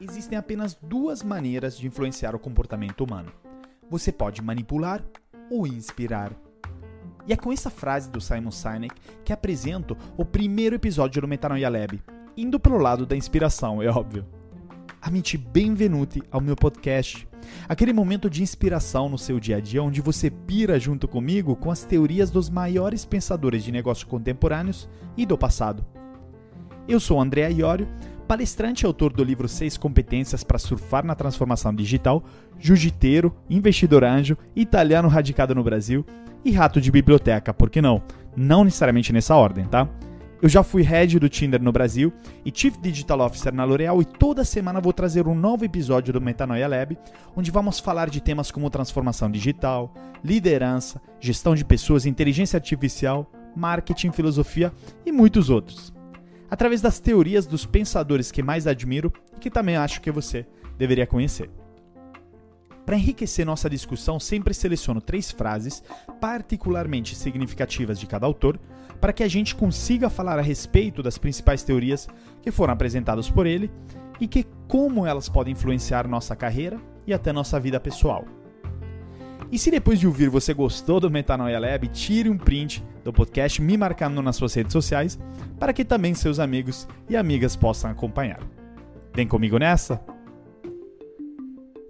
Existem apenas duas maneiras de influenciar o comportamento humano. Você pode manipular ou inspirar. E é com essa frase do Simon Sinek que apresento o primeiro episódio do Metanoia Lab, indo pelo lado da inspiração, é óbvio. Amici, benvenuti ao meu podcast. Aquele momento de inspiração no seu dia a dia onde você pira junto comigo com as teorias dos maiores pensadores de negócios contemporâneos e do passado. Eu sou André Iorio, palestrante e autor do livro Seis Competências para Surfar na Transformação Digital, jiu-jiteiro, investidor anjo, italiano radicado no Brasil e rato de biblioteca, por que não? Não necessariamente nessa ordem, tá? Eu já fui head do Tinder no Brasil e Chief Digital Officer na L'Oréal e toda semana vou trazer um novo episódio do Metanoia Lab, onde vamos falar de temas como transformação digital, liderança, gestão de pessoas, inteligência artificial, marketing, filosofia e muitos outros. Através das teorias dos pensadores que mais admiro e que também acho que você deveria conhecer. Para enriquecer nossa discussão, sempre seleciono três frases particularmente significativas de cada autor para que a gente consiga falar a respeito das principais teorias que foram apresentadas por ele e que como elas podem influenciar nossa carreira e até nossa vida pessoal. E se depois de ouvir você gostou do Metanoia Lab, tire um print do podcast me marcando nas suas redes sociais para que também seus amigos e amigas possam acompanhar. Vem comigo nessa?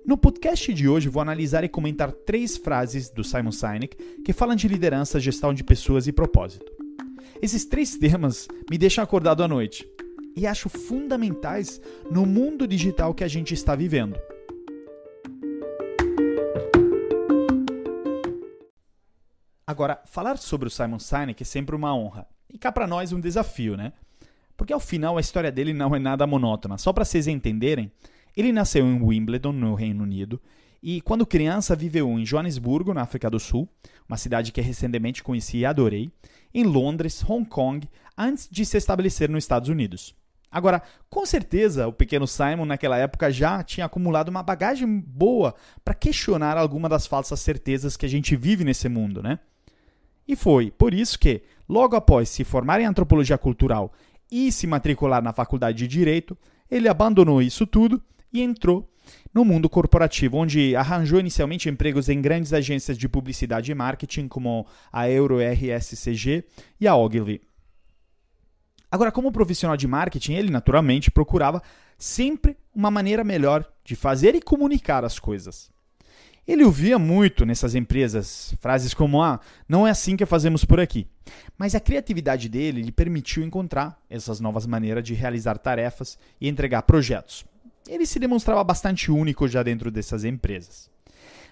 No podcast de hoje, vou analisar e comentar três frases do Simon Sinek que falam de liderança, gestão de pessoas e propósito. Esses três temas me deixam acordado à noite e acho fundamentais no mundo digital que a gente está vivendo. Agora, falar sobre o Simon Sinek é sempre uma honra e cá para nós um desafio, né? Porque ao final a história dele não é nada monótona. Só para vocês entenderem, ele nasceu em Wimbledon, no Reino Unido, e quando criança viveu em Joanesburgo, na África do Sul, uma cidade que recentemente conheci e adorei, em Londres, Hong Kong, antes de se estabelecer nos Estados Unidos. Agora, com certeza, o pequeno Simon naquela época já tinha acumulado uma bagagem boa para questionar alguma das falsas certezas que a gente vive nesse mundo, né? E foi por isso que, logo após se formar em antropologia cultural e se matricular na faculdade de direito, ele abandonou isso tudo e entrou no mundo corporativo, onde arranjou inicialmente empregos em grandes agências de publicidade e marketing, como a Euro RSCG e a Ogilvy. Agora, como profissional de marketing, ele naturalmente procurava sempre uma maneira melhor de fazer e comunicar as coisas. Ele ouvia muito nessas empresas frases como: Ah, não é assim que fazemos por aqui. Mas a criatividade dele lhe permitiu encontrar essas novas maneiras de realizar tarefas e entregar projetos ele se demonstrava bastante único já dentro dessas empresas.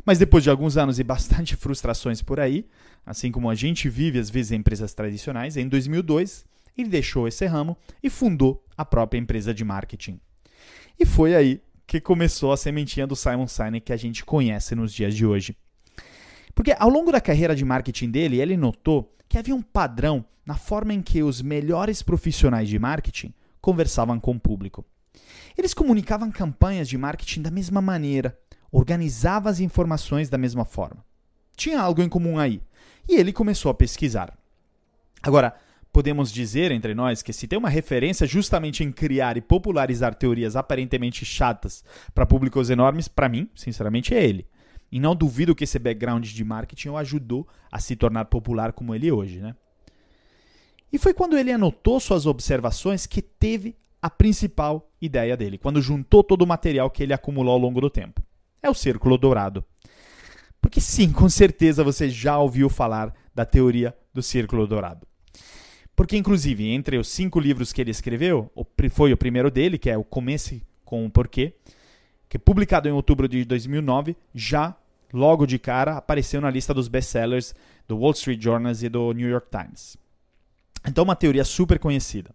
Mas depois de alguns anos e bastante frustrações por aí, assim como a gente vive às vezes em empresas tradicionais, em 2002 ele deixou esse ramo e fundou a própria empresa de marketing. E foi aí que começou a sementinha do Simon Sinek que a gente conhece nos dias de hoje. Porque ao longo da carreira de marketing dele, ele notou que havia um padrão na forma em que os melhores profissionais de marketing conversavam com o público. Eles comunicavam campanhas de marketing da mesma maneira, organizavam as informações da mesma forma. Tinha algo em comum aí, e ele começou a pesquisar. Agora, podemos dizer entre nós que se tem uma referência justamente em criar e popularizar teorias aparentemente chatas para públicos enormes, para mim, sinceramente, é ele. E não duvido que esse background de marketing o ajudou a se tornar popular como ele é hoje, né? E foi quando ele anotou suas observações que teve a principal ideia dele, quando juntou todo o material que ele acumulou ao longo do tempo. É o círculo dourado. Porque sim, com certeza você já ouviu falar da teoria do círculo dourado. Porque, inclusive, entre os cinco livros que ele escreveu, foi o primeiro dele, que é o Comece com o Porquê, que publicado em outubro de 2009, já logo de cara apareceu na lista dos best-sellers do Wall Street Journal e do New York Times. Então, uma teoria super conhecida.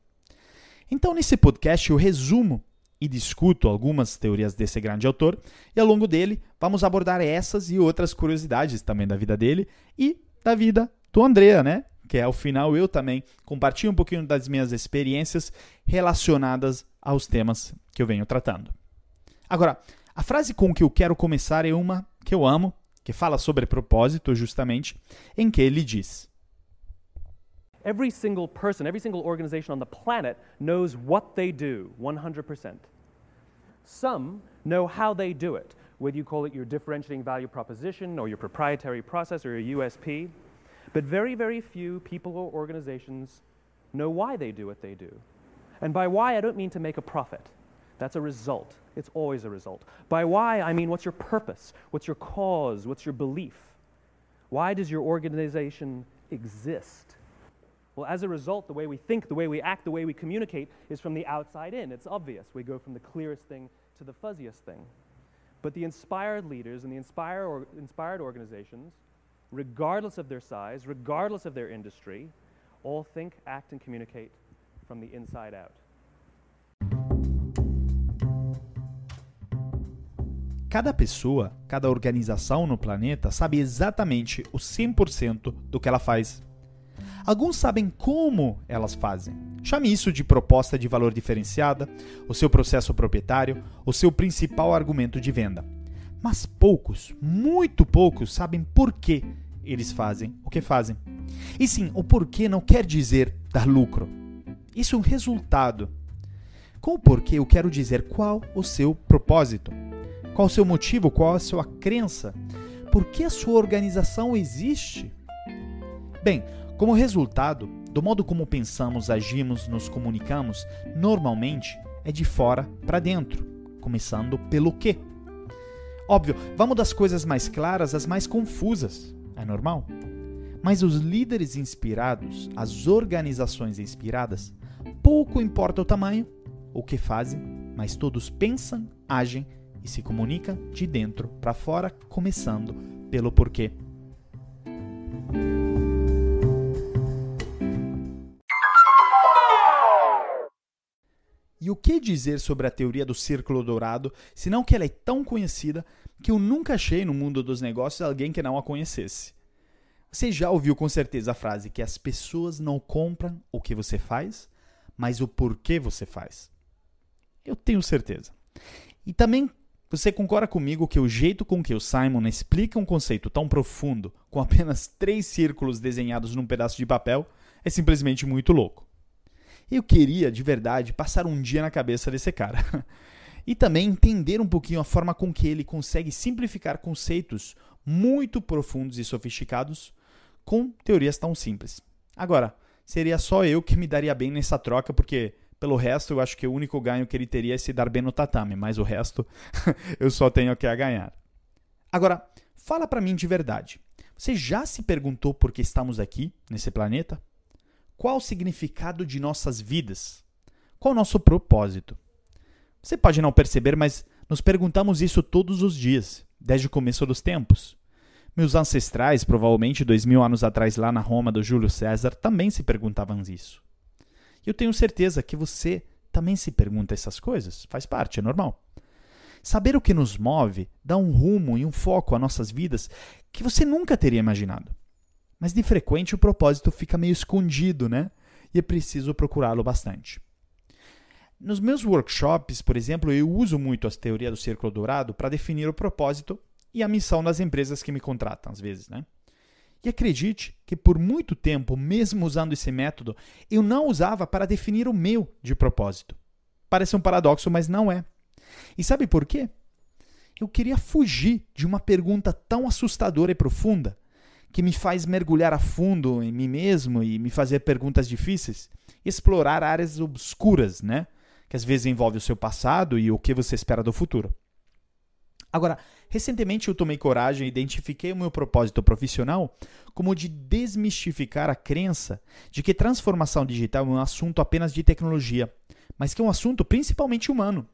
Então, nesse podcast, eu resumo e discuto algumas teorias desse grande autor, e ao longo dele vamos abordar essas e outras curiosidades também da vida dele e da vida do Andrea, né? Que ao final eu também compartilho um pouquinho das minhas experiências relacionadas aos temas que eu venho tratando. Agora, a frase com que eu quero começar é uma que eu amo, que fala sobre propósito, justamente, em que ele diz: Every single person, every single organization on the planet knows what they do 100%. Some know how they do it, whether you call it your differentiating value proposition or your proprietary process or your USP. But very, very few people or organizations know why they do what they do. And by why, I don't mean to make a profit. That's a result. It's always a result. By why, I mean what's your purpose? What's your cause? What's your belief? Why does your organization exist? Well, as a result, the way we think, the way we act, the way we communicate is from the outside in. It's obvious. We go from the clearest thing to the fuzziest thing. But the inspired leaders and the inspire or, inspired organizations, regardless of their size, regardless of their industry, all think, act, and communicate from the inside out. Cada pessoa, cada organização no planeta sabe exatamente o 100% do que ela faz. Alguns sabem como elas fazem. Chame isso de proposta de valor diferenciada, o seu processo proprietário, o seu principal argumento de venda. Mas poucos, muito poucos, sabem por que eles fazem o que fazem. E sim, o porquê não quer dizer dar lucro. Isso é um resultado. Com o porquê eu quero dizer qual o seu propósito, qual o seu motivo, qual a sua crença, por que a sua organização existe. Bem, como resultado, do modo como pensamos, agimos, nos comunicamos, normalmente é de fora para dentro, começando pelo quê. Óbvio, vamos das coisas mais claras às mais confusas. É normal. Mas os líderes inspirados, as organizações inspiradas, pouco importa o tamanho, o que fazem, mas todos pensam, agem e se comunicam de dentro para fora, começando pelo porquê. E o que dizer sobre a teoria do círculo dourado, senão que ela é tão conhecida que eu nunca achei no mundo dos negócios alguém que não a conhecesse. Você já ouviu com certeza a frase que as pessoas não compram o que você faz, mas o porquê você faz. Eu tenho certeza. E também você concorda comigo que o jeito com que o Simon explica um conceito tão profundo com apenas três círculos desenhados num pedaço de papel é simplesmente muito louco. Eu queria, de verdade, passar um dia na cabeça desse cara. e também entender um pouquinho a forma com que ele consegue simplificar conceitos muito profundos e sofisticados com teorias tão simples. Agora, seria só eu que me daria bem nessa troca, porque pelo resto eu acho que o único ganho que ele teria é se dar bem no tatame, mas o resto eu só tenho que a ganhar. Agora, fala para mim de verdade. Você já se perguntou por que estamos aqui, nesse planeta? Qual o significado de nossas vidas? Qual o nosso propósito? Você pode não perceber, mas nos perguntamos isso todos os dias, desde o começo dos tempos. Meus ancestrais, provavelmente dois mil anos atrás, lá na Roma do Júlio César, também se perguntavam isso. E eu tenho certeza que você também se pergunta essas coisas, faz parte, é normal. Saber o que nos move dá um rumo e um foco a nossas vidas que você nunca teria imaginado. Mas de frequente o propósito fica meio escondido, né? E é preciso procurá-lo bastante. Nos meus workshops, por exemplo, eu uso muito a teoria do círculo dourado para definir o propósito e a missão das empresas que me contratam, às vezes, né? E acredite que por muito tempo, mesmo usando esse método, eu não usava para definir o meu de propósito. Parece um paradoxo, mas não é. E sabe por quê? Eu queria fugir de uma pergunta tão assustadora e profunda que me faz mergulhar a fundo em mim mesmo e me fazer perguntas difíceis, explorar áreas obscuras, né? Que às vezes envolve o seu passado e o que você espera do futuro. Agora, recentemente eu tomei coragem e identifiquei o meu propósito profissional como de desmistificar a crença de que transformação digital é um assunto apenas de tecnologia, mas que é um assunto principalmente humano.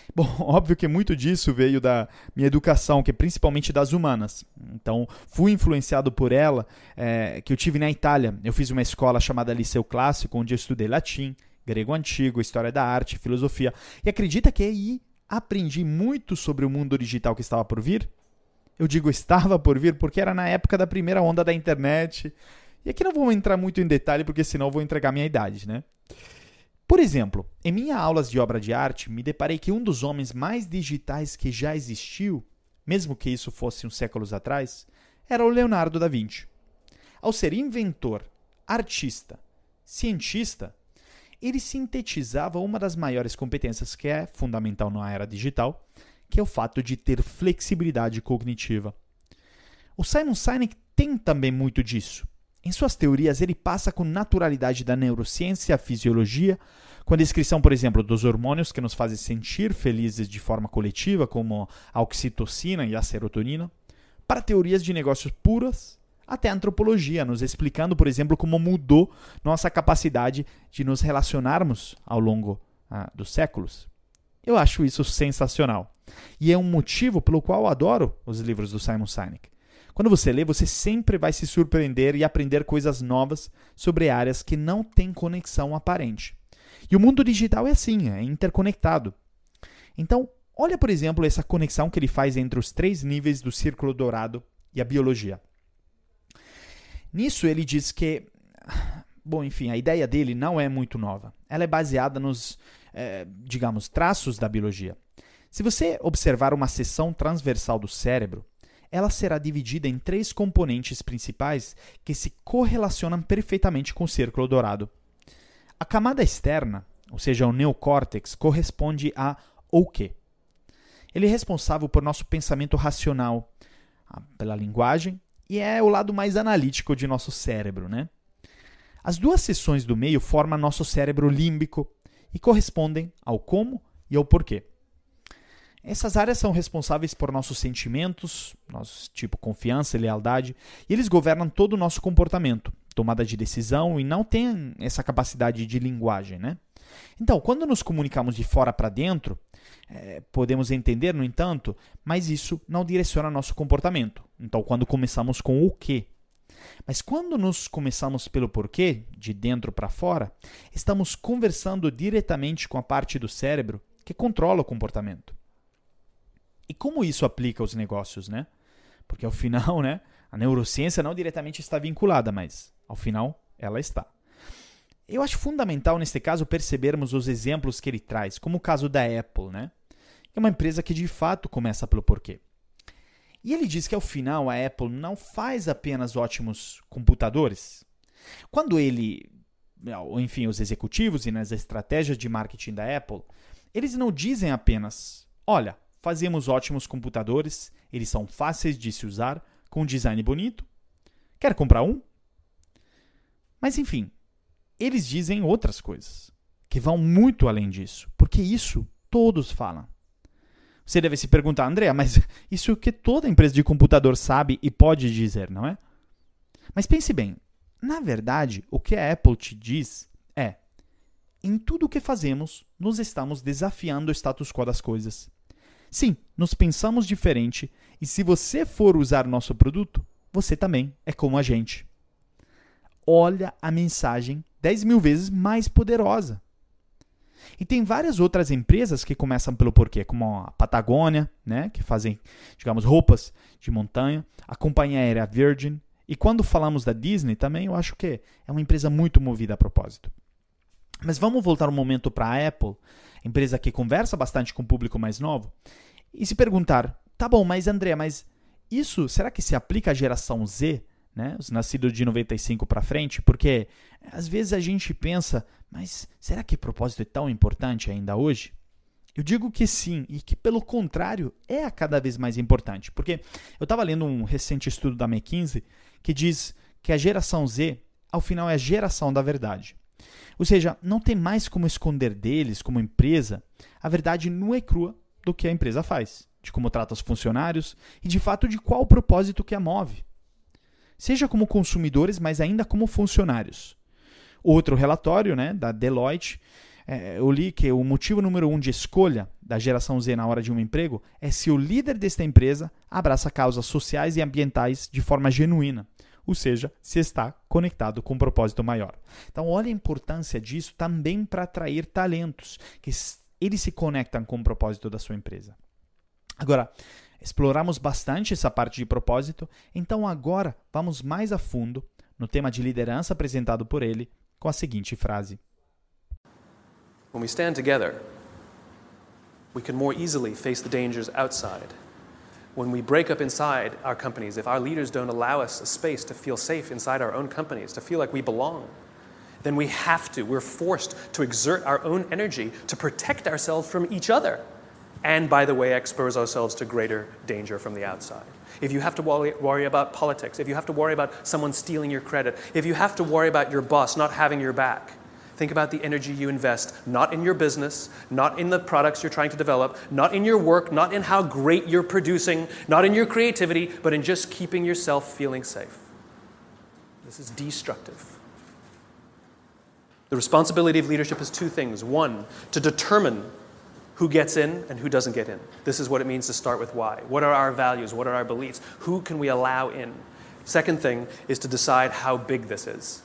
Bom, óbvio que muito disso veio da minha educação, que é principalmente das humanas. Então, fui influenciado por ela, é, que eu tive na Itália. Eu fiz uma escola chamada Liceu Clássico, onde eu estudei latim, grego antigo, história da arte, filosofia. E acredita que aí aprendi muito sobre o mundo digital que estava por vir? Eu digo estava por vir porque era na época da primeira onda da internet. E aqui não vou entrar muito em detalhe, porque senão vou entregar minha idade, né? Por exemplo, em minhas aulas de obra de arte, me deparei que um dos homens mais digitais que já existiu, mesmo que isso fosse uns séculos atrás, era o Leonardo da Vinci. Ao ser inventor, artista, cientista, ele sintetizava uma das maiores competências que é fundamental na era digital, que é o fato de ter flexibilidade cognitiva. O Simon Sinek tem também muito disso. Em suas teorias, ele passa com naturalidade da neurociência a fisiologia, com a descrição, por exemplo, dos hormônios que nos fazem sentir felizes de forma coletiva, como a oxitocina e a serotonina, para teorias de negócios puras, até a antropologia, nos explicando, por exemplo, como mudou nossa capacidade de nos relacionarmos ao longo ah, dos séculos. Eu acho isso sensacional. E é um motivo pelo qual adoro os livros do Simon Sinek. Quando você lê, você sempre vai se surpreender e aprender coisas novas sobre áreas que não têm conexão aparente. E o mundo digital é assim, é interconectado. Então, olha, por exemplo, essa conexão que ele faz entre os três níveis do círculo dourado e a biologia. Nisso ele diz que, bom, enfim, a ideia dele não é muito nova. Ela é baseada nos, é, digamos, traços da biologia. Se você observar uma seção transversal do cérebro, ela será dividida em três componentes principais que se correlacionam perfeitamente com o círculo dourado. A camada externa, ou seja, o neocórtex, corresponde a o quê? Ele é responsável por nosso pensamento racional, pela linguagem e é o lado mais analítico de nosso cérebro, né? As duas seções do meio formam nosso cérebro límbico e correspondem ao como e ao porquê. Essas áreas são responsáveis por nossos sentimentos, nosso tipo confiança e lealdade, e eles governam todo o nosso comportamento, tomada de decisão e não têm essa capacidade de linguagem, né? Então, quando nos comunicamos de fora para dentro, é, podemos entender, no entanto, mas isso não direciona nosso comportamento. Então, quando começamos com o que, mas quando nos começamos pelo porquê, de dentro para fora, estamos conversando diretamente com a parte do cérebro que controla o comportamento. E como isso aplica aos negócios, né? Porque ao final, né, a neurociência não diretamente está vinculada, mas ao final ela está. Eu acho fundamental neste caso percebermos os exemplos que ele traz, como o caso da Apple, né? É uma empresa que de fato começa pelo porquê. E ele diz que ao final a Apple não faz apenas ótimos computadores. Quando ele, enfim, os executivos e nas estratégias de marketing da Apple, eles não dizem apenas: olha, fazemos ótimos computadores, eles são fáceis de se usar, com design bonito. Quer comprar um? Mas enfim, eles dizem outras coisas que vão muito além disso, porque isso todos falam. Você deve se perguntar, André, mas isso é o que toda empresa de computador sabe e pode dizer, não é? Mas pense bem, na verdade, o que a Apple te diz é: em tudo o que fazemos, nos estamos desafiando o status quo das coisas. Sim, nos pensamos diferente e se você for usar nosso produto, você também é como a gente. Olha a mensagem 10 mil vezes mais poderosa. E tem várias outras empresas que começam pelo porquê, como a Patagônia, né, que fazem, digamos, roupas de montanha, a companhia aérea Virgin. E quando falamos da Disney também, eu acho que é uma empresa muito movida a propósito. Mas vamos voltar um momento para a Apple, empresa que conversa bastante com o público mais novo, e se perguntar: tá bom, mas André, mas isso será que se aplica à geração Z? né? Os nascidos de 95 para frente, porque às vezes a gente pensa, mas será que propósito é tão importante ainda hoje? Eu digo que sim, e que pelo contrário é a cada vez mais importante, porque eu estava lendo um recente estudo da McKinsey que diz que a geração Z, ao final, é a geração da verdade. Ou seja, não tem mais como esconder deles, como empresa, a verdade nua e crua do que a empresa faz, de como trata os funcionários e de fato de qual propósito que a move seja como consumidores, mas ainda como funcionários. Outro relatório né, da Deloitte, é, eu li que o motivo número um de escolha da geração Z na hora de um emprego é se o líder desta empresa abraça causas sociais e ambientais de forma genuína, ou seja, se está conectado com um propósito maior. Então, olha a importância disso também para atrair talentos, que eles se conectam com o propósito da sua empresa. Agora, Exploramos bastante essa parte de propósito, então agora vamos mais a fundo no tema de liderança apresentado por ele com a seguinte frase: When we stand together, we can more easily face the dangers outside when we break up inside our companies, if our leaders don't allow us a space to feel safe inside our own companies, to feel like we belong, then we have to, we're forced to exert our own energy to protect ourselves from each other. And by the way, expose ourselves to greater danger from the outside. If you have to worry, about politics, if you have to worry about someone stealing your credit, if you have to worry about your boss not having your back, Think about the energy you invest, not in your business, not in the products you're trying to develop, not in your work, not in how great you're producing, not in your creativity, but in just keeping yourself feeling safe. This is destructive. The responsibility of leadership is two things. One, to determine who gets in and who doesn't get in. This is what it means to start with why. What are our values? What are our beliefs? Who can we allow in? Second thing is to decide how big this is.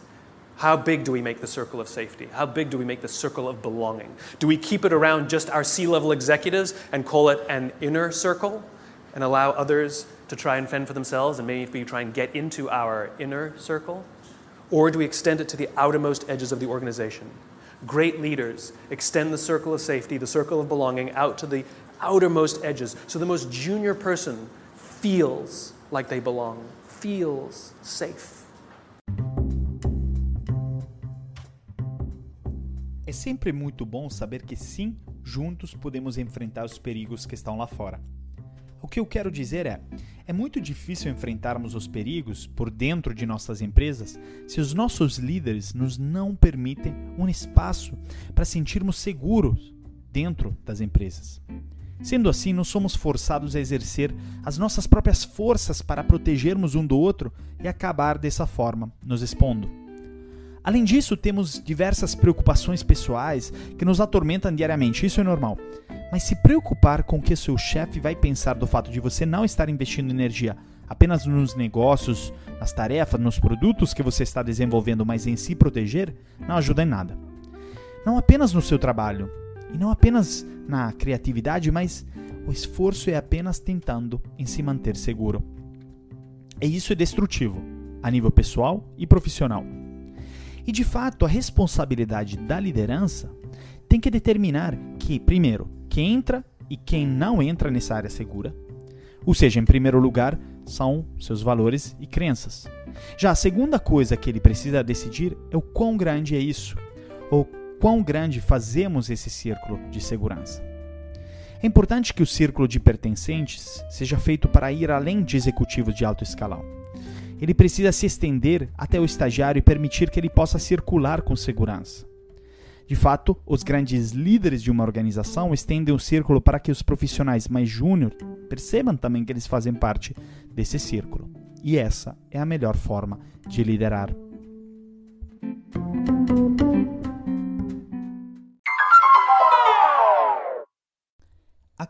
How big do we make the circle of safety? How big do we make the circle of belonging? Do we keep it around just our C level executives and call it an inner circle and allow others to try and fend for themselves and maybe try and get into our inner circle? Or do we extend it to the outermost edges of the organization? Great leaders extend the circle of safety, the circle of belonging, out to the outermost edges so the most junior person feels like they belong, feels safe. É sempre muito bom saber que sim, juntos podemos enfrentar os perigos que estão lá fora. O que eu quero dizer é: é muito difícil enfrentarmos os perigos por dentro de nossas empresas se os nossos líderes nos não permitem um espaço para sentirmos seguros dentro das empresas. Sendo assim, nós somos forçados a exercer as nossas próprias forças para protegermos um do outro e acabar dessa forma nos expondo. Além disso, temos diversas preocupações pessoais que nos atormentam diariamente, isso é normal. Mas se preocupar com o que seu chefe vai pensar do fato de você não estar investindo energia apenas nos negócios, nas tarefas, nos produtos que você está desenvolvendo, mas em se proteger, não ajuda em nada. Não apenas no seu trabalho, e não apenas na criatividade, mas o esforço é apenas tentando em se manter seguro. E isso é destrutivo, a nível pessoal e profissional. E de fato, a responsabilidade da liderança tem que determinar que, primeiro, quem entra e quem não entra nessa área segura. Ou seja, em primeiro lugar, são seus valores e crenças. Já a segunda coisa que ele precisa decidir é o quão grande é isso, ou quão grande fazemos esse círculo de segurança. É importante que o círculo de pertencentes seja feito para ir além de executivos de alto escalão ele precisa se estender até o estagiário e permitir que ele possa circular com segurança. De fato, os grandes líderes de uma organização estendem o círculo para que os profissionais mais júnior percebam também que eles fazem parte desse círculo. E essa é a melhor forma de liderar.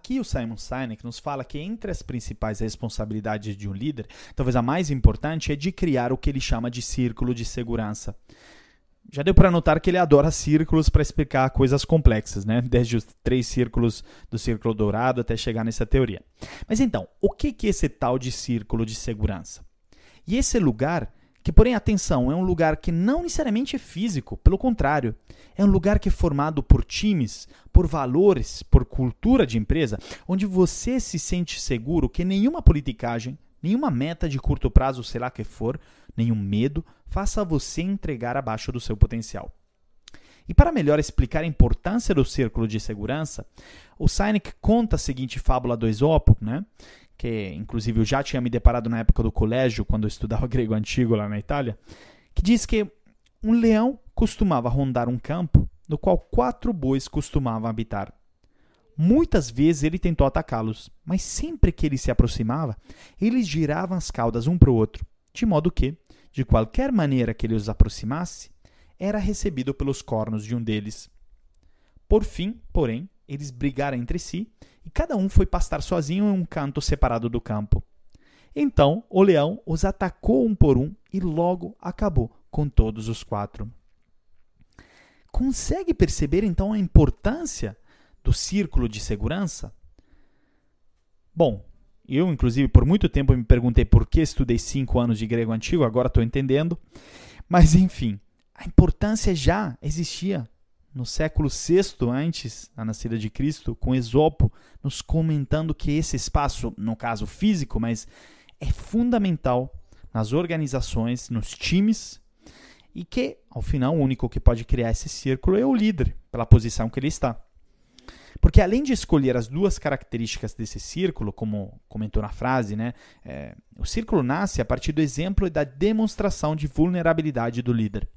Aqui o Simon Sinek nos fala que entre as principais responsabilidades de um líder, talvez a mais importante é de criar o que ele chama de círculo de segurança. Já deu para notar que ele adora círculos para explicar coisas complexas, né? Desde os três círculos do círculo dourado até chegar nessa teoria. Mas então, o que é esse tal de círculo de segurança? E esse lugar que, porém, atenção, é um lugar que não necessariamente é físico, pelo contrário, é um lugar que é formado por times, por valores, por cultura de empresa, onde você se sente seguro que nenhuma politicagem, nenhuma meta de curto prazo, sei lá que for, nenhum medo, faça você entregar abaixo do seu potencial. E para melhor explicar a importância do círculo de segurança, o Sinek conta a seguinte fábula do Esopo, né? Que inclusive eu já tinha me deparado na época do colégio, quando eu estudava grego antigo lá na Itália, que diz que um leão costumava rondar um campo no qual quatro bois costumavam habitar. Muitas vezes ele tentou atacá-los, mas sempre que ele se aproximava, eles giravam as caudas um para o outro, de modo que, de qualquer maneira que ele os aproximasse, era recebido pelos cornos de um deles. Por fim, porém, eles brigaram entre si e cada um foi pastar sozinho em um canto separado do campo. Então o leão os atacou um por um e logo acabou com todos os quatro. Consegue perceber então a importância do círculo de segurança? Bom, eu, inclusive, por muito tempo me perguntei por que estudei cinco anos de grego antigo, agora estou entendendo. Mas, enfim, a importância já existia no século VI antes da nascida de Cristo, com Esopo, nos comentando que esse espaço, no caso físico, mas é fundamental nas organizações, nos times, e que, ao final, o único que pode criar esse círculo é o líder, pela posição que ele está. Porque além de escolher as duas características desse círculo, como comentou na frase, né, é, o círculo nasce a partir do exemplo e da demonstração de vulnerabilidade do líder.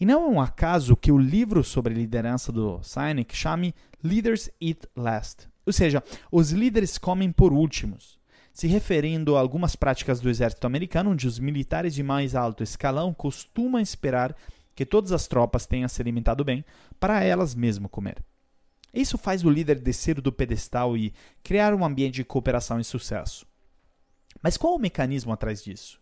E não é um acaso que o livro sobre liderança do Sinek chame Leaders Eat Last, ou seja, os líderes comem por últimos, se referindo a algumas práticas do exército americano, onde os militares de mais alto escalão costumam esperar que todas as tropas tenham se alimentado bem para elas mesmo comer. Isso faz o líder descer do pedestal e criar um ambiente de cooperação e sucesso. Mas qual o mecanismo atrás disso?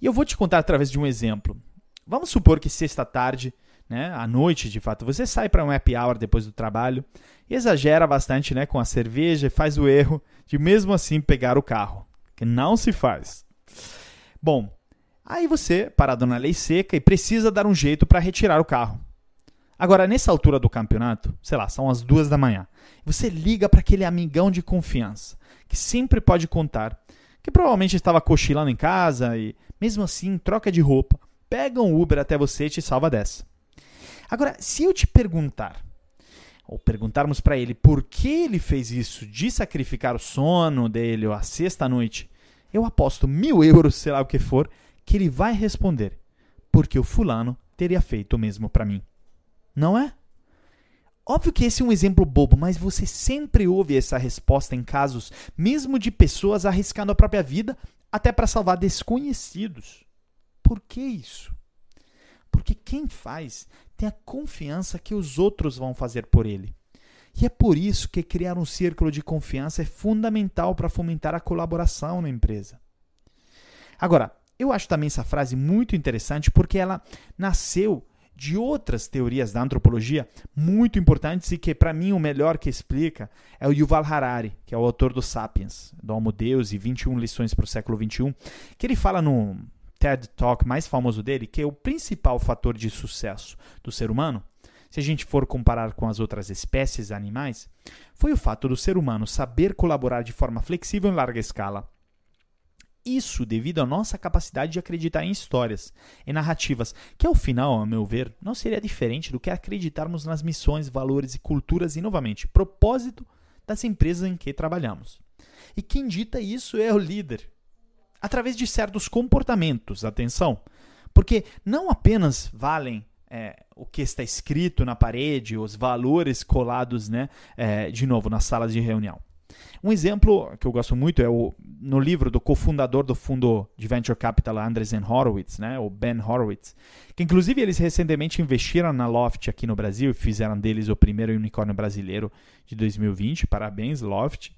E eu vou te contar através de um exemplo. Vamos supor que sexta-tarde, né, à noite de fato, você sai para um happy hour depois do trabalho e exagera bastante né, com a cerveja e faz o erro de mesmo assim pegar o carro, que não se faz. Bom, aí você, parado na lei seca, e precisa dar um jeito para retirar o carro. Agora, nessa altura do campeonato, sei lá, são as duas da manhã, você liga para aquele amigão de confiança, que sempre pode contar, que provavelmente estava cochilando em casa e, mesmo assim, troca de roupa, pega um Uber até você e te salva dessa. Agora, se eu te perguntar, ou perguntarmos para ele por que ele fez isso, de sacrificar o sono dele ou a sexta-noite, eu aposto mil euros, sei lá o que for, que ele vai responder, porque o fulano teria feito o mesmo para mim. Não é? Óbvio que esse é um exemplo bobo, mas você sempre ouve essa resposta em casos, mesmo de pessoas arriscando a própria vida até para salvar desconhecidos. Por que isso? Porque quem faz tem a confiança que os outros vão fazer por ele. E é por isso que criar um círculo de confiança é fundamental para fomentar a colaboração na empresa. Agora, eu acho também essa frase muito interessante porque ela nasceu de outras teorias da antropologia muito importantes e que, para mim, o melhor que explica é o Yuval Harari, que é o autor do Sapiens, do Homo Deus e 21 lições para o século XXI, que ele fala no TED Talk mais famoso dele que o principal fator de sucesso do ser humano, se a gente for comparar com as outras espécies animais, foi o fato do ser humano saber colaborar de forma flexível em larga escala isso devido à nossa capacidade de acreditar em histórias e narrativas, que ao final, a meu ver, não seria diferente do que acreditarmos nas missões, valores e culturas e, novamente, propósito das empresas em que trabalhamos. E quem dita isso é o líder, através de certos comportamentos, atenção, porque não apenas valem é, o que está escrito na parede, os valores colados, né, é, de novo, nas salas de reunião. Um exemplo que eu gosto muito é o, no livro do cofundador do fundo de venture capital Andreessen Horowitz, né, o Ben Horowitz, que inclusive eles recentemente investiram na Loft aqui no Brasil e fizeram deles o primeiro unicórnio brasileiro de 2020. Parabéns, Loft.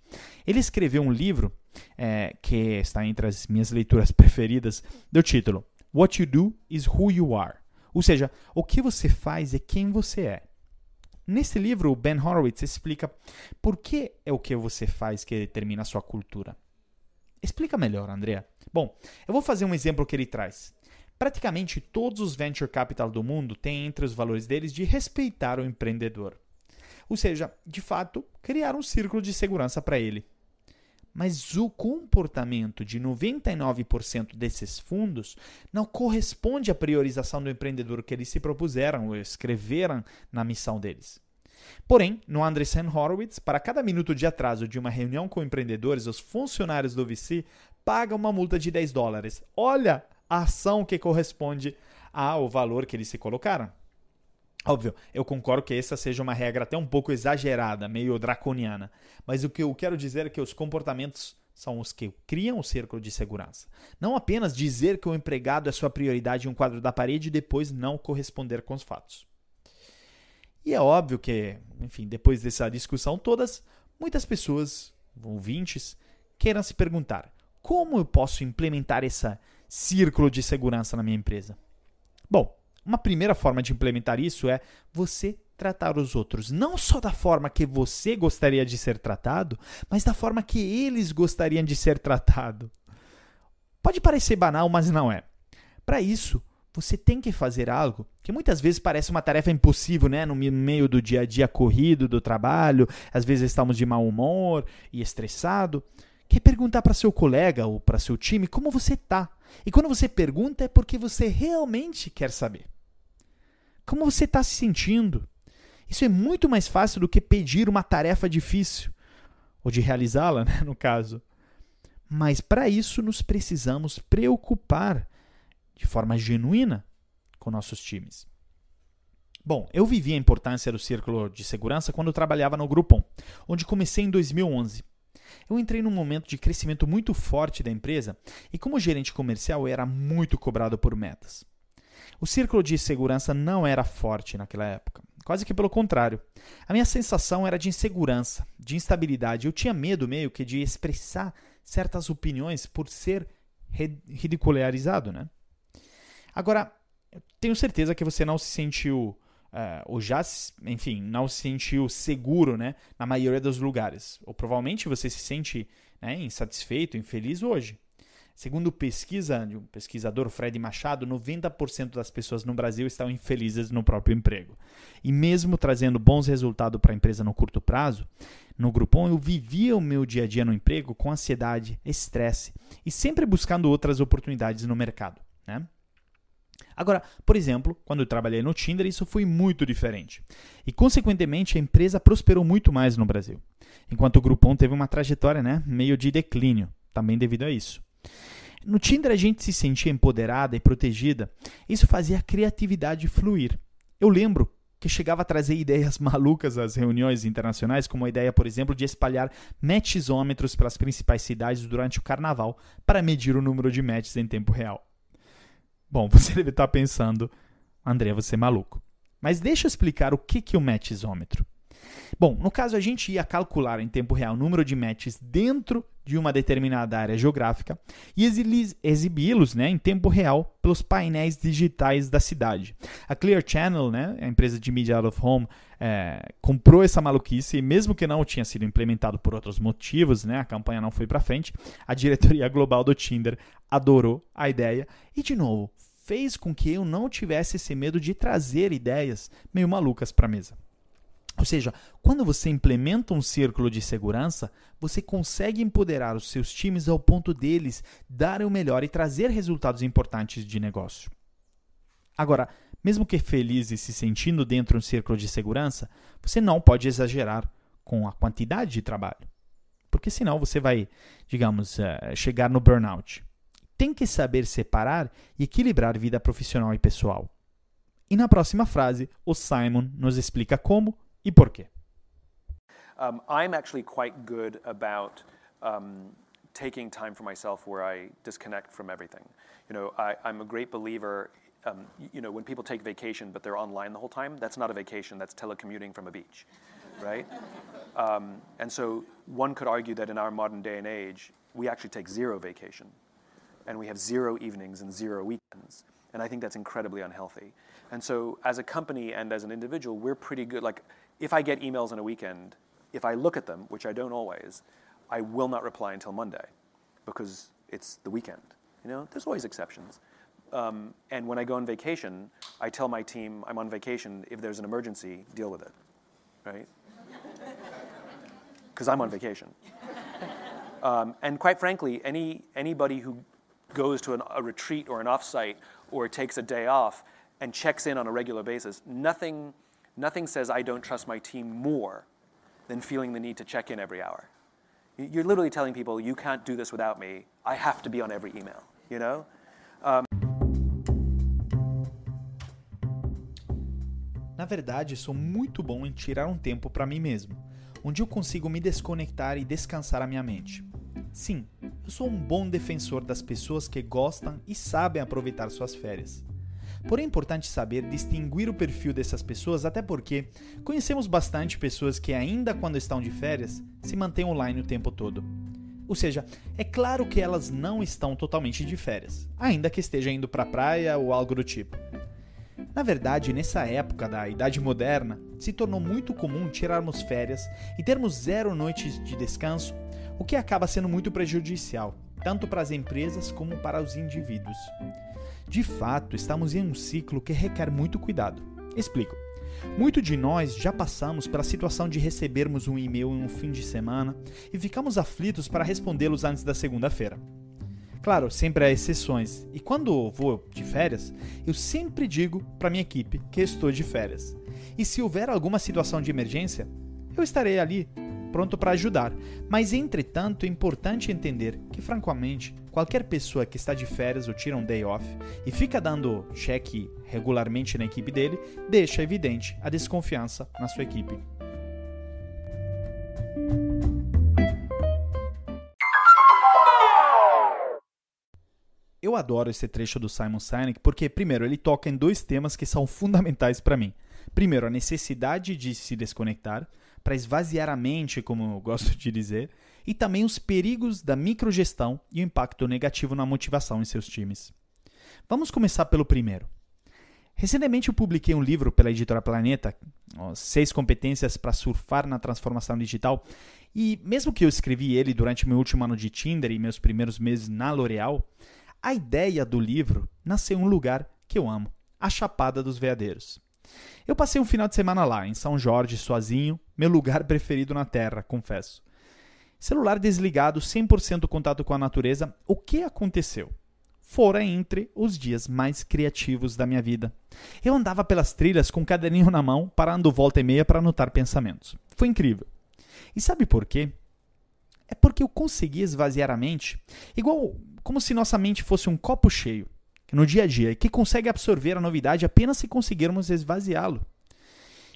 Ele escreveu um livro é, que está entre as minhas leituras preferidas, do título What You Do is Who You Are. Ou seja, o que você faz é quem você é. Nesse livro, Ben Horowitz explica por que é o que você faz que determina a sua cultura. Explica melhor, Andrea. Bom, eu vou fazer um exemplo que ele traz. Praticamente todos os venture capital do mundo têm entre os valores deles de respeitar o empreendedor. Ou seja, de fato, criar um círculo de segurança para ele. Mas o comportamento de 99% desses fundos não corresponde à priorização do empreendedor que eles se propuseram ou escreveram na missão deles. Porém, no Andreessen Horowitz, para cada minuto de atraso de uma reunião com empreendedores, os funcionários do VC pagam uma multa de 10 dólares. Olha a ação que corresponde ao valor que eles se colocaram. Óbvio, eu concordo que essa seja uma regra até um pouco exagerada, meio draconiana. Mas o que eu quero dizer é que os comportamentos são os que criam o círculo de segurança. Não apenas dizer que o empregado é sua prioridade em um quadro da parede e depois não corresponder com os fatos. E é óbvio que, enfim, depois dessa discussão todas, muitas pessoas, ouvintes, queiram se perguntar: como eu posso implementar esse círculo de segurança na minha empresa? Bom, uma primeira forma de implementar isso é você tratar os outros não só da forma que você gostaria de ser tratado, mas da forma que eles gostariam de ser tratado. Pode parecer banal, mas não é. Para isso, você tem que fazer algo que muitas vezes parece uma tarefa impossível, né? No meio do dia a dia corrido do trabalho, às vezes estamos de mau humor e estressado. Quer perguntar para seu colega ou para seu time como você tá. E quando você pergunta é porque você realmente quer saber. Como você está se sentindo? Isso é muito mais fácil do que pedir uma tarefa difícil, ou de realizá-la, né, no caso. Mas para isso nos precisamos preocupar de forma genuína com nossos times. Bom, eu vivi a importância do círculo de segurança quando eu trabalhava no Groupon, onde comecei em 2011. Eu entrei num momento de crescimento muito forte da empresa e, como gerente comercial, era muito cobrado por metas. O círculo de segurança não era forte naquela época, quase que pelo contrário. A minha sensação era de insegurança, de instabilidade. Eu tinha medo meio que de expressar certas opiniões por ser ridicularizado, né? Agora, tenho certeza que você não se sentiu, uh, ou já, enfim, não se sentiu seguro, né, na maioria dos lugares. Ou provavelmente você se sente né, insatisfeito, infeliz hoje. Segundo pesquisa de um pesquisador, Fred Machado, 90% das pessoas no Brasil estão infelizes no próprio emprego. E mesmo trazendo bons resultados para a empresa no curto prazo, no Groupon eu vivia o meu dia a dia no emprego com ansiedade, estresse e sempre buscando outras oportunidades no mercado. Né? Agora, por exemplo, quando eu trabalhei no Tinder, isso foi muito diferente. E, consequentemente, a empresa prosperou muito mais no Brasil. Enquanto o Groupon teve uma trajetória né, meio de declínio, também devido a isso. No Tinder, a gente se sentia empoderada e protegida. Isso fazia a criatividade fluir. Eu lembro que chegava a trazer ideias malucas às reuniões internacionais, como a ideia, por exemplo, de espalhar matchizômetros pelas principais cidades durante o carnaval para medir o número de matches em tempo real. Bom, você deve estar pensando, André, você é maluco. Mas deixa eu explicar o que é o matchizômetro. Bom, no caso a gente ia calcular em tempo real o número de matches dentro de uma determinada área geográfica e exibi-los né, em tempo real pelos painéis digitais da cidade. A Clear Channel, né, a empresa de Media Out of Home, é, comprou essa maluquice e mesmo que não tinha sido implementado por outros motivos, né, a campanha não foi para frente, a diretoria global do Tinder adorou a ideia e, de novo, fez com que eu não tivesse esse medo de trazer ideias meio malucas para a mesa. Ou seja, quando você implementa um círculo de segurança, você consegue empoderar os seus times ao ponto deles darem o melhor e trazer resultados importantes de negócio. Agora, mesmo que feliz e se sentindo dentro de um círculo de segurança, você não pode exagerar com a quantidade de trabalho. Porque senão você vai, digamos, eh, chegar no burnout. Tem que saber separar e equilibrar vida profissional e pessoal. E na próxima frase, o Simon nos explica como y por qué? Um, I'm actually quite good about um, taking time for myself where I disconnect from everything. You know, I, am a great believer. Um, you know, when people take vacation but they're online the whole time, that's not a vacation. That's telecommuting from a beach, right? Um, and so one could argue that in our modern day and age, we actually take zero vacation, and we have zero evenings and zero weekends. And I think that's incredibly unhealthy. And so, as a company and as an individual, we're pretty good. Like, if I get emails on a weekend, if I look at them, which I don't always, I will not reply until Monday because it's the weekend. You know, there's always exceptions. Um, and when I go on vacation, I tell my team I'm on vacation. If there's an emergency, deal with it, right? Because I'm on vacation. Um, and quite frankly, any anybody who goes to an, a retreat or an offsite or takes a day off and checks in on a regular basis, nothing Nothing says I don't trust my team more than feeling the need to check in every hour. You're literally telling people, you can't do this without me. I have to be on every email, you know? Um... Na verdade, sou muito bom em tirar um tempo para mim mesmo, onde eu consigo me desconectar e descansar a minha mente. Sim, eu sou um bom defensor das pessoas que gostam e sabem aproveitar suas férias. Porém, é importante saber distinguir o perfil dessas pessoas, até porque conhecemos bastante pessoas que, ainda quando estão de férias, se mantêm online o tempo todo. Ou seja, é claro que elas não estão totalmente de férias, ainda que esteja indo para a praia ou algo do tipo. Na verdade, nessa época da Idade Moderna, se tornou muito comum tirarmos férias e termos zero noites de descanso, o que acaba sendo muito prejudicial, tanto para as empresas como para os indivíduos. De fato, estamos em um ciclo que requer muito cuidado. Explico. Muito de nós já passamos pela situação de recebermos um e-mail em um fim de semana e ficamos aflitos para respondê-los antes da segunda-feira. Claro, sempre há exceções, e quando vou de férias, eu sempre digo para minha equipe que estou de férias. E se houver alguma situação de emergência, eu estarei ali, pronto para ajudar. Mas, entretanto, é importante entender que, francamente, qualquer pessoa que está de férias ou tira um day off e fica dando cheque regularmente na equipe dele, deixa evidente a desconfiança na sua equipe. Eu adoro esse trecho do Simon Sinek porque, primeiro, ele toca em dois temas que são fundamentais para mim. Primeiro, a necessidade de se desconectar para esvaziar a mente, como eu gosto de dizer, e também os perigos da microgestão e o impacto negativo na motivação em seus times. Vamos começar pelo primeiro. Recentemente eu publiquei um livro pela editora Planeta, Seis Competências para Surfar na Transformação Digital, e mesmo que eu escrevi ele durante meu último ano de Tinder e meus primeiros meses na L'Oréal, a ideia do livro nasceu em um lugar que eu amo, a Chapada dos Veadeiros. Eu passei um final de semana lá, em São Jorge, sozinho, meu lugar preferido na Terra, confesso. Celular desligado, 100% contato com a natureza, o que aconteceu? Fora entre os dias mais criativos da minha vida. Eu andava pelas trilhas com um caderninho na mão, parando volta e meia para anotar pensamentos. Foi incrível. E sabe por quê? É porque eu consegui esvaziar a mente, igual como se nossa mente fosse um copo cheio no dia a dia, que consegue absorver a novidade apenas se conseguirmos esvaziá-lo.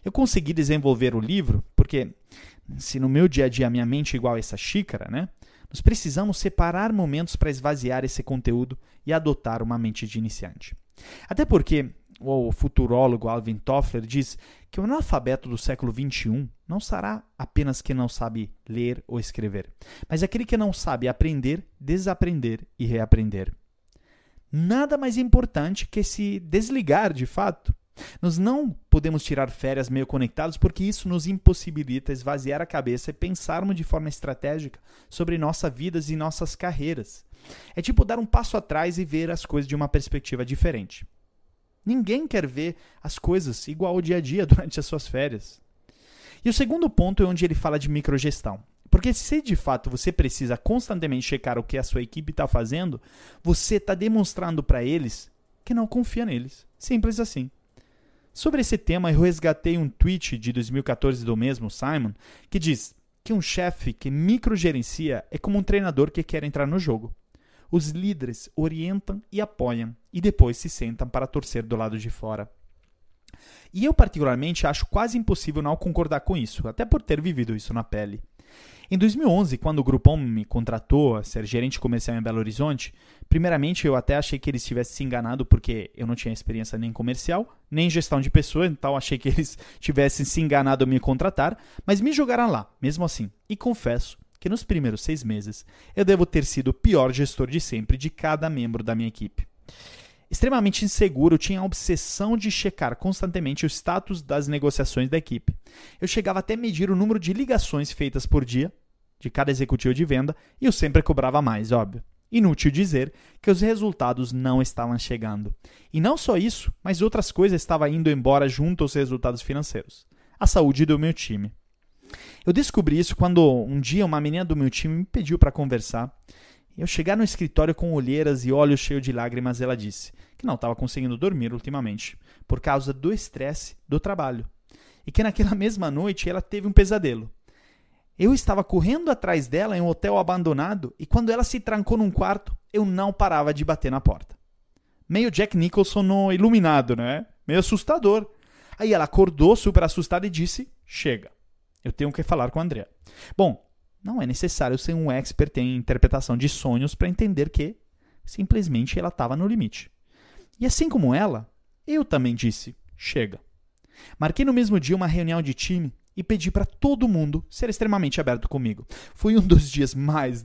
Eu consegui desenvolver o livro porque, se no meu dia a dia a minha mente é igual a essa xícara, né? Nós precisamos separar momentos para esvaziar esse conteúdo e adotar uma mente de iniciante. Até porque o futurólogo Alvin Toffler diz que o analfabeto do século XXI não será apenas quem não sabe ler ou escrever, mas aquele que não sabe aprender, desaprender e reaprender nada mais importante que se desligar de fato. Nós não podemos tirar férias meio conectados porque isso nos impossibilita esvaziar a cabeça e pensarmos de forma estratégica sobre nossas vidas e nossas carreiras. É tipo dar um passo atrás e ver as coisas de uma perspectiva diferente. Ninguém quer ver as coisas igual ao dia a dia durante as suas férias. E o segundo ponto é onde ele fala de microgestão. Porque se de fato você precisa constantemente checar o que a sua equipe está fazendo, você está demonstrando para eles que não confia neles. Simples assim. Sobre esse tema, eu resgatei um tweet de 2014 do mesmo Simon que diz que um chefe que microgerencia é como um treinador que quer entrar no jogo. Os líderes orientam e apoiam e depois se sentam para torcer do lado de fora. E eu, particularmente, acho quase impossível não concordar com isso, até por ter vivido isso na pele. Em 2011, quando o Groupon me contratou a ser gerente comercial em Belo Horizonte, primeiramente eu até achei que eles tivessem se enganado porque eu não tinha experiência nem comercial, nem gestão de pessoas, então achei que eles tivessem se enganado ao me contratar, mas me jogaram lá, mesmo assim. E confesso que nos primeiros seis meses eu devo ter sido o pior gestor de sempre de cada membro da minha equipe. Extremamente inseguro, eu tinha a obsessão de checar constantemente o status das negociações da equipe. Eu chegava até a medir o número de ligações feitas por dia, de cada executivo de venda e eu sempre cobrava mais, óbvio. Inútil dizer que os resultados não estavam chegando. E não só isso, mas outras coisas estavam indo embora junto aos resultados financeiros. A saúde do meu time. Eu descobri isso quando um dia uma menina do meu time me pediu para conversar. Eu chegar no escritório com olheiras e olhos cheios de lágrimas, ela disse que não estava conseguindo dormir ultimamente, por causa do estresse do trabalho. E que naquela mesma noite ela teve um pesadelo. Eu estava correndo atrás dela em um hotel abandonado e quando ela se trancou num quarto, eu não parava de bater na porta. Meio Jack Nicholson no Iluminado, né? Meio assustador. Aí ela acordou super assustada e disse: Chega, eu tenho que falar com a Andrea. Bom, não é necessário ser um expert em interpretação de sonhos para entender que simplesmente ela estava no limite. E assim como ela, eu também disse: Chega. Marquei no mesmo dia uma reunião de time e pedi para todo mundo ser extremamente aberto comigo. Foi um dos dias mais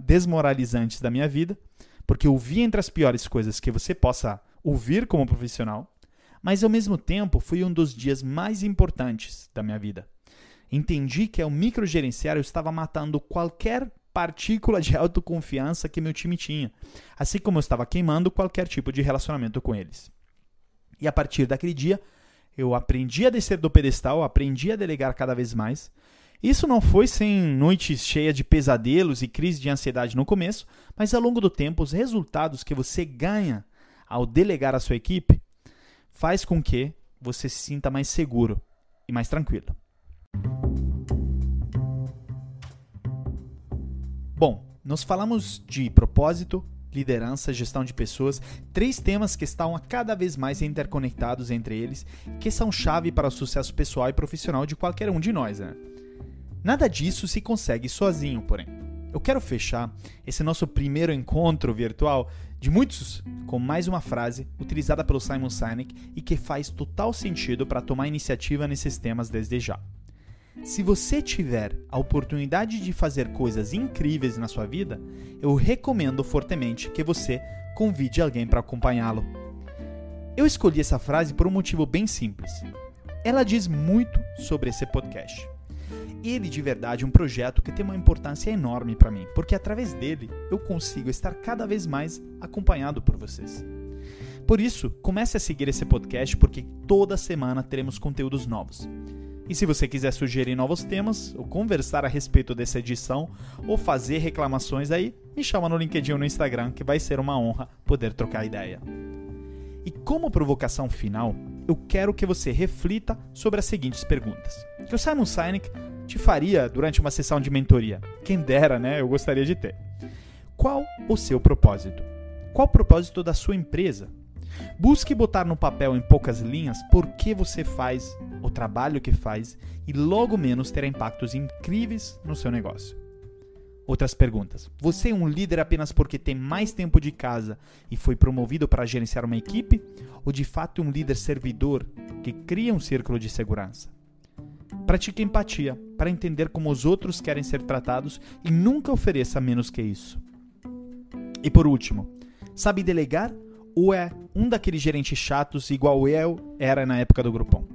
desmoralizantes da minha vida, porque eu vi entre as piores coisas que você possa ouvir como profissional, mas ao mesmo tempo foi um dos dias mais importantes da minha vida. Entendi que ao microgerenciar eu estava matando qualquer partícula de autoconfiança que meu time tinha, assim como eu estava queimando qualquer tipo de relacionamento com eles. E a partir daquele dia, eu aprendi a descer do pedestal, aprendi a delegar cada vez mais. Isso não foi sem noites cheias de pesadelos e crise de ansiedade no começo, mas ao longo do tempo, os resultados que você ganha ao delegar a sua equipe faz com que você se sinta mais seguro e mais tranquilo. Bom, nós falamos de propósito, liderança, gestão de pessoas, três temas que estão cada vez mais interconectados entre eles, que são chave para o sucesso pessoal e profissional de qualquer um de nós. Né? Nada disso se consegue sozinho, porém. Eu quero fechar esse nosso primeiro encontro virtual de muitos com mais uma frase utilizada pelo Simon Sinek e que faz total sentido para tomar iniciativa nesses temas desde já. Se você tiver a oportunidade de fazer coisas incríveis na sua vida, eu recomendo fortemente que você convide alguém para acompanhá-lo. Eu escolhi essa frase por um motivo bem simples. Ela diz muito sobre esse podcast. Ele de verdade é um projeto que tem uma importância enorme para mim, porque através dele eu consigo estar cada vez mais acompanhado por vocês. Por isso, comece a seguir esse podcast porque toda semana teremos conteúdos novos. E se você quiser sugerir novos temas, ou conversar a respeito dessa edição, ou fazer reclamações aí, me chama no LinkedIn ou no Instagram, que vai ser uma honra poder trocar ideia. E como provocação final, eu quero que você reflita sobre as seguintes perguntas, que o Simon Sinek te faria durante uma sessão de mentoria. Quem dera, né? Eu gostaria de ter. Qual o seu propósito? Qual o propósito da sua empresa? Busque botar no papel em poucas linhas por que você faz o trabalho que faz e logo menos terá impactos incríveis no seu negócio. Outras perguntas. Você é um líder apenas porque tem mais tempo de casa e foi promovido para gerenciar uma equipe? Ou de fato um líder servidor que cria um círculo de segurança? Pratique empatia para entender como os outros querem ser tratados e nunca ofereça menos que isso. E por último, sabe delegar ou é um daqueles gerentes chatos igual eu era na época do Grupão?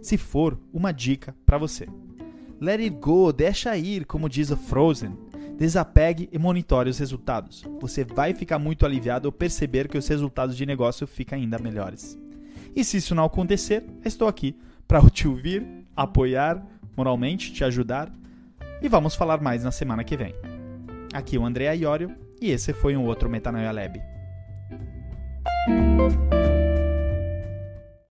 Se for, uma dica para você. Let it go, deixa ir, como diz o Frozen. Desapegue e monitore os resultados. Você vai ficar muito aliviado ao perceber que os resultados de negócio ficam ainda melhores. E se isso não acontecer, estou aqui para te ouvir, apoiar moralmente, te ajudar. E vamos falar mais na semana que vem. Aqui é o André Iorio e esse foi um outro Metanoia Lab. Música